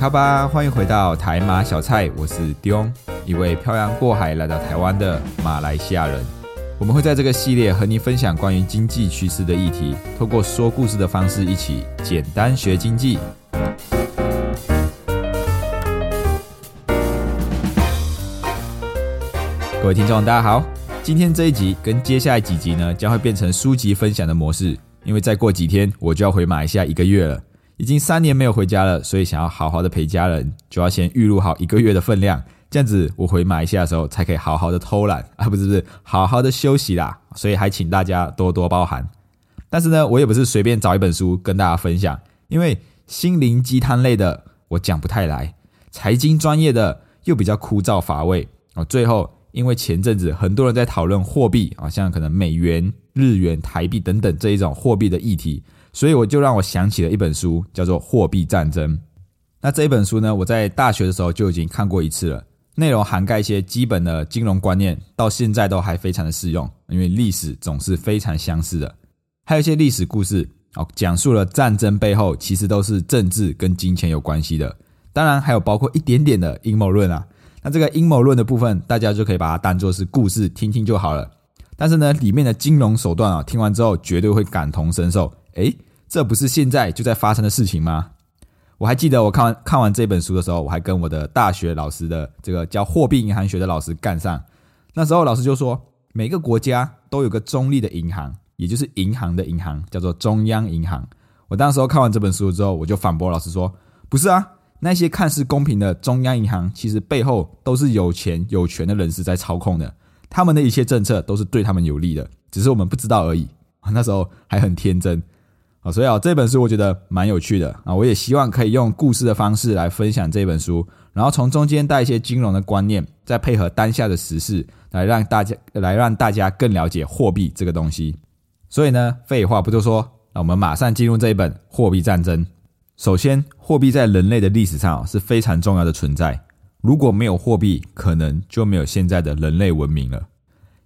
卡巴，欢迎回到台马小菜，我是 Dion，一位漂洋过海来到台湾的马来西亚人。我们会在这个系列和你分享关于经济趋势的议题，透过说故事的方式，一起简单学经济。各位听众，大家好，今天这一集跟接下来几集呢，将会变成书籍分享的模式，因为再过几天我就要回马来西亚一个月了。已经三年没有回家了，所以想要好好的陪家人，就要先预录好一个月的分量，这样子我回马来西亚的时候才可以好好的偷懒啊，不是不是，好好的休息啦。所以还请大家多多包涵。但是呢，我也不是随便找一本书跟大家分享，因为心灵鸡汤类的我讲不太来，财经专业的又比较枯燥乏味哦。最后，因为前阵子很多人在讨论货币啊，像可能美元、日元、台币等等这一种货币的议题。所以我就让我想起了一本书，叫做《货币战争》。那这一本书呢，我在大学的时候就已经看过一次了，内容涵盖一些基本的金融观念，到现在都还非常的适用。因为历史总是非常相似的，还有一些历史故事哦，讲述了战争背后其实都是政治跟金钱有关系的。当然还有包括一点点的阴谋论啊。那这个阴谋论的部分，大家就可以把它当做是故事听听就好了。但是呢，里面的金融手段啊，听完之后绝对会感同身受。诶，这不是现在就在发生的事情吗？我还记得我看完看完这本书的时候，我还跟我的大学老师的这个教货币银行学的老师干上。那时候老师就说，每个国家都有个中立的银行，也就是银行的银行，叫做中央银行。我当时候看完这本书之后，我就反驳老师说，不是啊，那些看似公平的中央银行，其实背后都是有钱有权的人士在操控的，他们的一切政策都是对他们有利的，只是我们不知道而已。那时候还很天真。啊，所以啊，这本书我觉得蛮有趣的啊，我也希望可以用故事的方式来分享这本书，然后从中间带一些金融的观念，再配合当下的时事，来让大家来让大家更了解货币这个东西。所以呢，废话不多说，那我们马上进入这一本《货币战争》。首先，货币在人类的历史上是非常重要的存在，如果没有货币，可能就没有现在的人类文明了。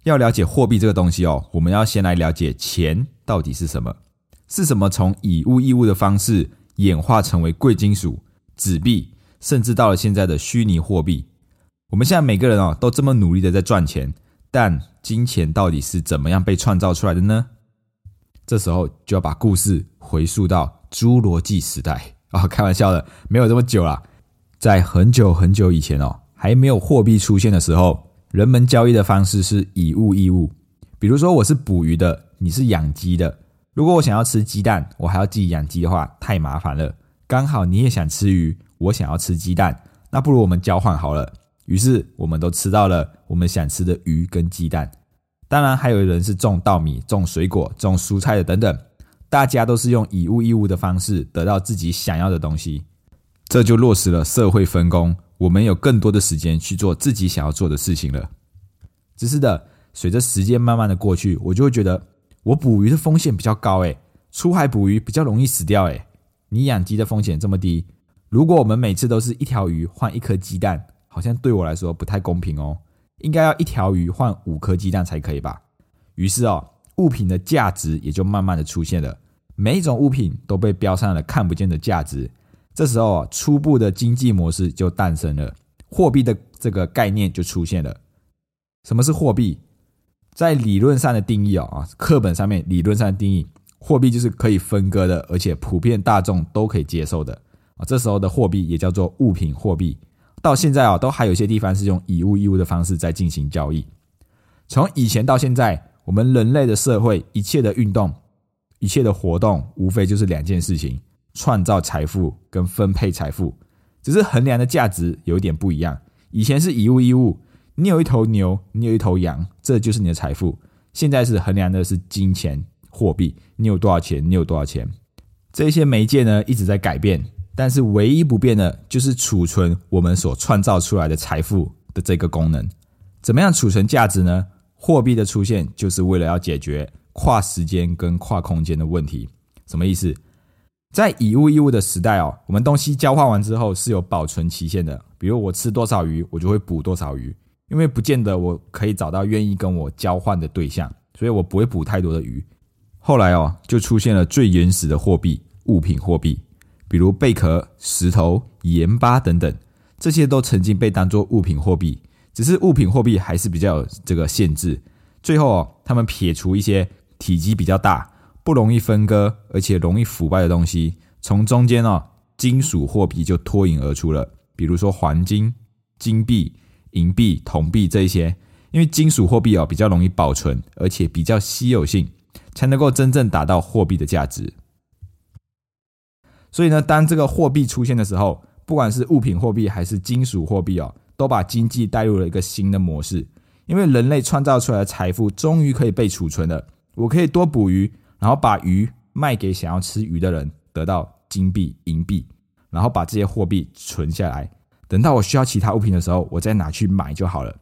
要了解货币这个东西哦，我们要先来了解钱到底是什么。是什么从以物易物的方式演化成为贵金属、纸币，甚至到了现在的虚拟货币？我们现在每个人哦都这么努力的在赚钱，但金钱到底是怎么样被创造出来的呢？这时候就要把故事回溯到侏罗纪时代啊！开玩笑的，没有这么久了，在很久很久以前哦，还没有货币出现的时候，人们交易的方式是以物易物。比如说，我是捕鱼的，你是养鸡的。如果我想要吃鸡蛋，我还要自己养鸡的话，太麻烦了。刚好你也想吃鱼，我想要吃鸡蛋，那不如我们交换好了。于是我们都吃到了我们想吃的鱼跟鸡蛋。当然，还有人是种稻米、种水果、种蔬菜的等等，大家都是用以物易物的方式得到自己想要的东西。这就落实了社会分工，我们有更多的时间去做自己想要做的事情了。只是的，随着时间慢慢的过去，我就会觉得。我捕鱼的风险比较高，诶，出海捕鱼比较容易死掉，诶，你养鸡的风险这么低，如果我们每次都是一条鱼换一颗鸡蛋，好像对我来说不太公平哦，应该要一条鱼换五颗鸡蛋才可以吧？于是哦，物品的价值也就慢慢的出现了，每一种物品都被标上了看不见的价值，这时候初步的经济模式就诞生了，货币的这个概念就出现了。什么是货币？在理论上的定义哦啊，课本上面理论上的定义，货币就是可以分割的，而且普遍大众都可以接受的啊。这时候的货币也叫做物品货币。到现在啊，都还有些地方是用以物易物的方式在进行交易。从以前到现在，我们人类的社会一切的运动、一切的活动，无非就是两件事情：创造财富跟分配财富。只是衡量的价值有点不一样。以前是以物易物。你有一头牛，你有一头羊，这就是你的财富。现在是衡量的是金钱、货币，你有多少钱，你有多少钱。这些媒介呢一直在改变，但是唯一不变的就是储存我们所创造出来的财富的这个功能。怎么样储存价值呢？货币的出现就是为了要解决跨时间跟跨空间的问题。什么意思？在以物易物的时代哦，我们东西交换完之后是有保存期限的。比如我吃多少鱼，我就会捕多少鱼，因为不见得我可以找到愿意跟我交换的对象，所以我不会捕太多的鱼。后来哦，就出现了最原始的货币——物品货币，比如贝壳、石头、盐巴等等，这些都曾经被当作物品货币。只是物品货币还是比较有这个限制。最后哦，他们撇除一些体积比较大、不容易分割而且容易腐败的东西，从中间哦，金属货币就脱颖而出了。比如说黄金、金币、银币、铜币这一些，因为金属货币哦比较容易保存，而且比较稀有性，才能够真正达到货币的价值。所以呢，当这个货币出现的时候，不管是物品货币还是金属货币哦。都把经济带入了一个新的模式，因为人类创造出来的财富终于可以被储存了。我可以多捕鱼，然后把鱼卖给想要吃鱼的人，得到金币、银币，然后把这些货币存下来，等到我需要其他物品的时候，我再拿去买就好了。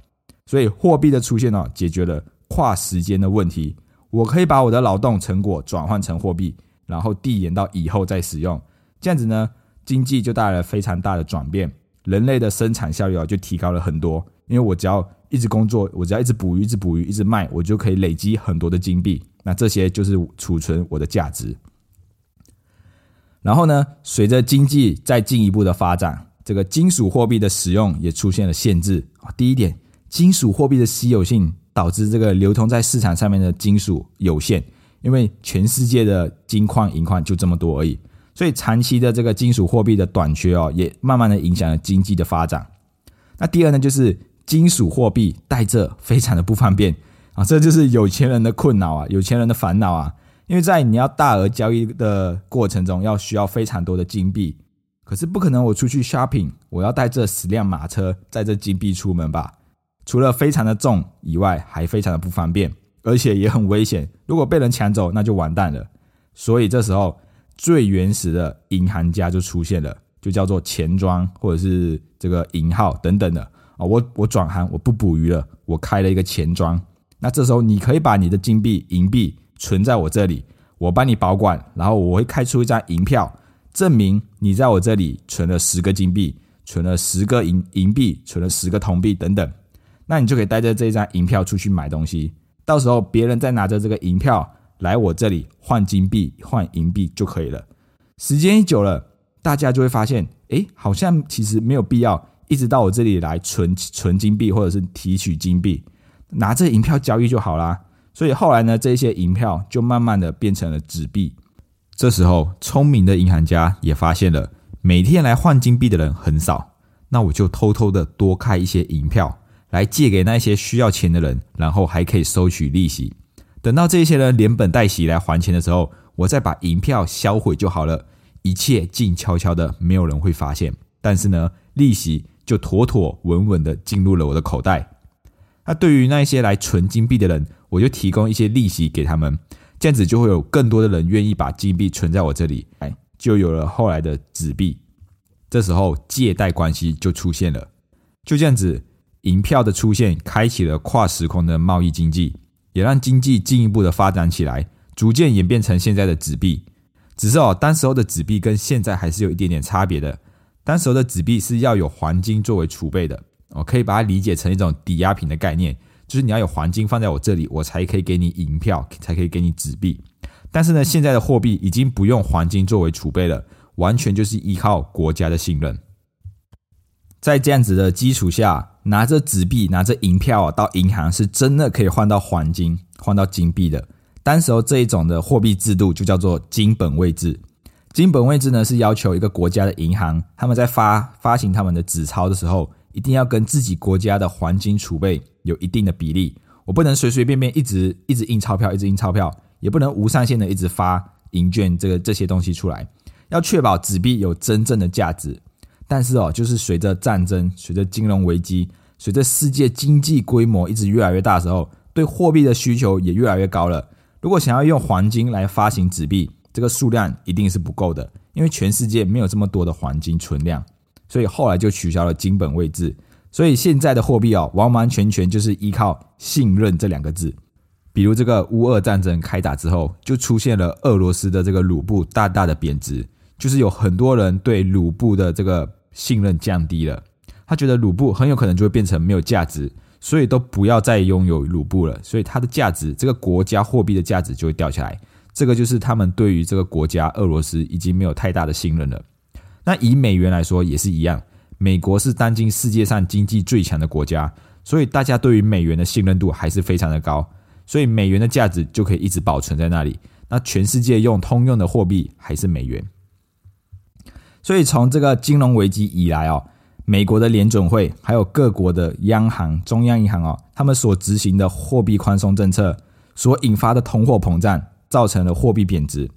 所以货币的出现呢，解决了跨时间的问题。我可以把我的劳动成果转换成货币，然后递延到以后再使用。这样子呢，经济就带来了非常大的转变。人类的生产效率啊就提高了很多，因为我只要一直工作，我只要一直捕鱼，一直捕鱼，一直卖，我就可以累积很多的金币。那这些就是储存我的价值。然后呢，随着经济再进一步的发展，这个金属货币的使用也出现了限制啊。第一点，金属货币的稀有性导致这个流通在市场上面的金属有限，因为全世界的金矿、银矿就这么多而已。所以长期的这个金属货币的短缺哦，也慢慢的影响了经济的发展。那第二呢，就是金属货币带着非常的不方便啊，这就是有钱人的困扰啊，有钱人的烦恼啊。因为在你要大额交易的过程中，要需要非常多的金币，可是不可能我出去 shopping，我要带这十辆马车载这金币出门吧？除了非常的重以外，还非常的不方便，而且也很危险。如果被人抢走，那就完蛋了。所以这时候。最原始的银行家就出现了，就叫做钱庄或者是这个银号等等的啊。我我转行，我不捕鱼了，我开了一个钱庄。那这时候你可以把你的金币、银币存在我这里，我帮你保管，然后我会开出一张银票，证明你在我这里存了十个金币，存了十个银银币，存了十个铜币等等。那你就可以带着这张银票出去买东西，到时候别人再拿着这个银票。来我这里换金币、换银币就可以了。时间一久了，大家就会发现，哎，好像其实没有必要一直到我这里来存存金币或者是提取金币，拿着银票交易就好啦。所以后来呢，这些银票就慢慢的变成了纸币。这时候，聪明的银行家也发现了，每天来换金币的人很少，那我就偷偷的多开一些银票来借给那些需要钱的人，然后还可以收取利息。等到这些人连本带息来还钱的时候，我再把银票销毁就好了，一切静悄悄的，没有人会发现。但是呢，利息就妥妥稳稳的进入了我的口袋。那对于那些来存金币的人，我就提供一些利息给他们，这样子就会有更多的人愿意把金币存在我这里，哎，就有了后来的纸币。这时候借贷关系就出现了，就这样子，银票的出现开启了跨时空的贸易经济。也让经济进一步的发展起来，逐渐演变成现在的纸币。只是哦，当时候的纸币跟现在还是有一点点差别的。当时候的纸币是要有黄金作为储备的，我可以把它理解成一种抵押品的概念，就是你要有黄金放在我这里，我才可以给你银票，才可以给你纸币。但是呢，现在的货币已经不用黄金作为储备了，完全就是依靠国家的信任。在这样子的基础下，拿着纸币、拿着银票到银行，是真的可以换到黄金、换到金币的。当时候这一种的货币制度就叫做金本位制。金本位制呢，是要求一个国家的银行，他们在发发行他们的纸钞的时候，一定要跟自己国家的黄金储备有一定的比例。我不能随随便便一直一直印钞票，一直印钞票，也不能无上限的一直发银券，这个这些东西出来，要确保纸币有真正的价值。但是哦，就是随着战争、随着金融危机、随着世界经济规模一直越来越大的时候，对货币的需求也越来越高了。如果想要用黄金来发行纸币，这个数量一定是不够的，因为全世界没有这么多的黄金存量，所以后来就取消了金本位制。所以现在的货币哦，完完全全就是依靠信任这两个字。比如这个乌俄战争开打之后，就出现了俄罗斯的这个卢布大大的贬值，就是有很多人对卢布的这个信任降低了，他觉得卢布很有可能就会变成没有价值，所以都不要再拥有卢布了，所以它的价值，这个国家货币的价值就会掉下来。这个就是他们对于这个国家俄罗斯已经没有太大的信任了。那以美元来说也是一样。美国是当今世界上经济最强的国家，所以大家对于美元的信任度还是非常的高，所以美元的价值就可以一直保存在那里。那全世界用通用的货币还是美元，所以从这个金融危机以来哦，美国的联准会还有各国的央行、中央银行哦，他们所执行的货币宽松政策所引发的通货膨胀，造成了货币贬值。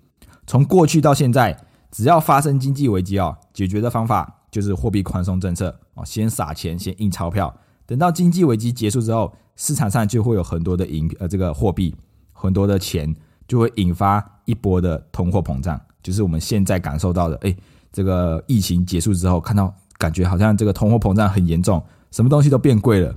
从过去到现在，只要发生经济危机哦，解决的方法。就是货币宽松政策哦，先撒钱，先印钞票，等到经济危机结束之后，市场上就会有很多的银呃这个货币，很多的钱就会引发一波的通货膨胀，就是我们现在感受到的，哎，这个疫情结束之后，看到感觉好像这个通货膨胀很严重，什么东西都变贵了。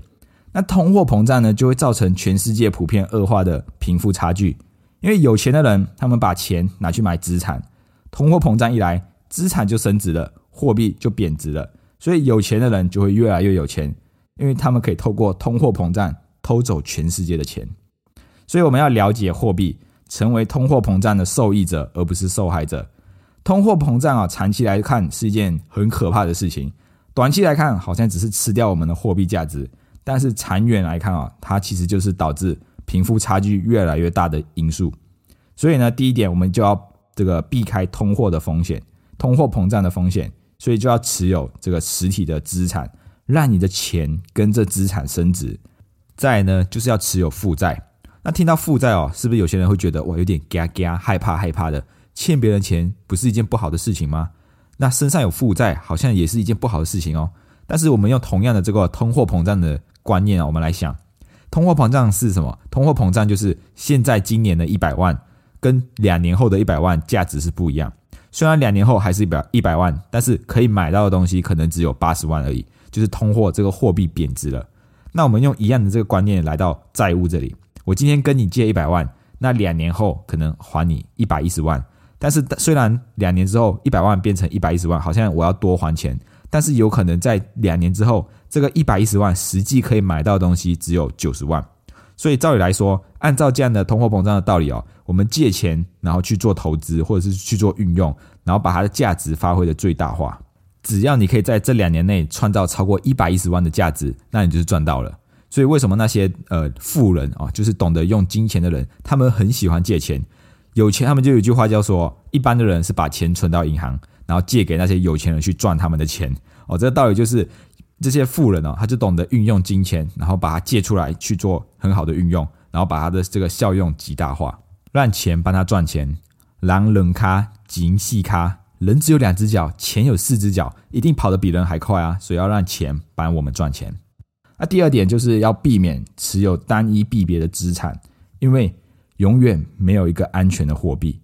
那通货膨胀呢，就会造成全世界普遍恶化的贫富差距，因为有钱的人他们把钱拿去买资产，通货膨胀一来，资产就升值了。货币就贬值了，所以有钱的人就会越来越有钱，因为他们可以透过通货膨胀偷走全世界的钱。所以我们要了解货币，成为通货膨胀的受益者，而不是受害者。通货膨胀啊，长期来看是一件很可怕的事情，短期来看好像只是吃掉我们的货币价值，但是长远来看啊，它其实就是导致贫富差距越来越大的因素。所以呢，第一点我们就要这个避开通货的风险，通货膨胀的风险。所以就要持有这个实体的资产，让你的钱跟着资产升值。再呢，就是要持有负债。那听到负债哦，是不是有些人会觉得哇，有点嘎嘎害怕害怕的？欠别人钱不是一件不好的事情吗？那身上有负债好像也是一件不好的事情哦。但是我们用同样的这个通货膨胀的观念啊，我们来想，通货膨胀是什么？通货膨胀就是现在今年的一百万跟两年后的一百万价值是不一样。虽然两年后还是一百一百万，但是可以买到的东西可能只有八十万而已，就是通货这个货币贬值了。那我们用一样的这个观念来到债务这里，我今天跟你借一百万，那两年后可能还你一百一十万。但是虽然两年之后一百万变成一百一十万，好像我要多还钱，但是有可能在两年之后，这个一百一十万实际可以买到的东西只有九十万。所以照理来说，按照这样的通货膨胀的道理哦，我们借钱然后去做投资或者是去做运用，然后把它的价值发挥的最大化。只要你可以在这两年内创造超过一百一十万的价值，那你就是赚到了。所以为什么那些呃富人啊，就是懂得用金钱的人，他们很喜欢借钱？有钱他们就有一句话叫说，一般的人是把钱存到银行，然后借给那些有钱人去赚他们的钱。哦，这个道理就是。这些富人哦，他就懂得运用金钱，然后把它借出来去做很好的运用，然后把它的这个效用极大化，让钱帮他赚钱。狼人咖，金细咖，人只有两只脚，钱有四只脚，一定跑得比人还快啊！所以要让钱帮我们赚钱。那第二点就是要避免持有单一币别的资产，因为永远没有一个安全的货币。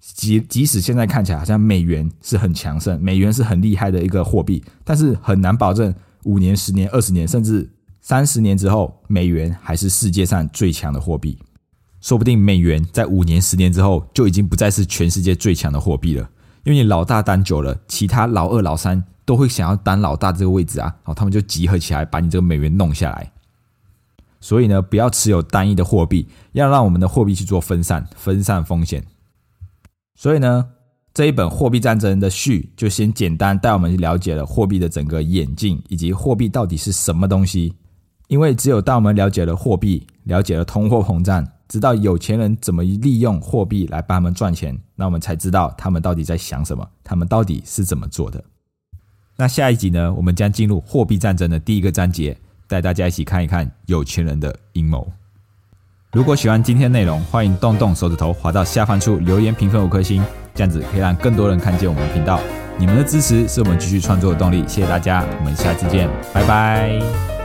即即使现在看起来好像美元是很强盛，美元是很厉害的一个货币，但是很难保证。五年、十年、二十年，甚至三十年之后，美元还是世界上最强的货币。说不定美元在五年、十年之后就已经不再是全世界最强的货币了。因为你老大当久了，其他老二、老三都会想要当老大这个位置啊，好，他们就集合起来把你这个美元弄下来。所以呢，不要持有单一的货币，要让我们的货币去做分散、分散风险。所以呢。这一本《货币战争》的序就先简单带我们去了解了货币的整个演进，以及货币到底是什么东西。因为只有当我们了解了货币，了解了通货膨胀，知道有钱人怎么利用货币来帮他们赚钱，那我们才知道他们到底在想什么，他们到底是怎么做的。那下一集呢，我们将进入货币战争的第一个章节，带大家一起看一看有钱人的阴谋。如果喜欢今天内容，欢迎动动手指头滑到下方处留言评分五颗星。这样子可以让更多人看见我们的频道，你们的支持是我们继续创作的动力。谢谢大家，我们下次见，拜拜。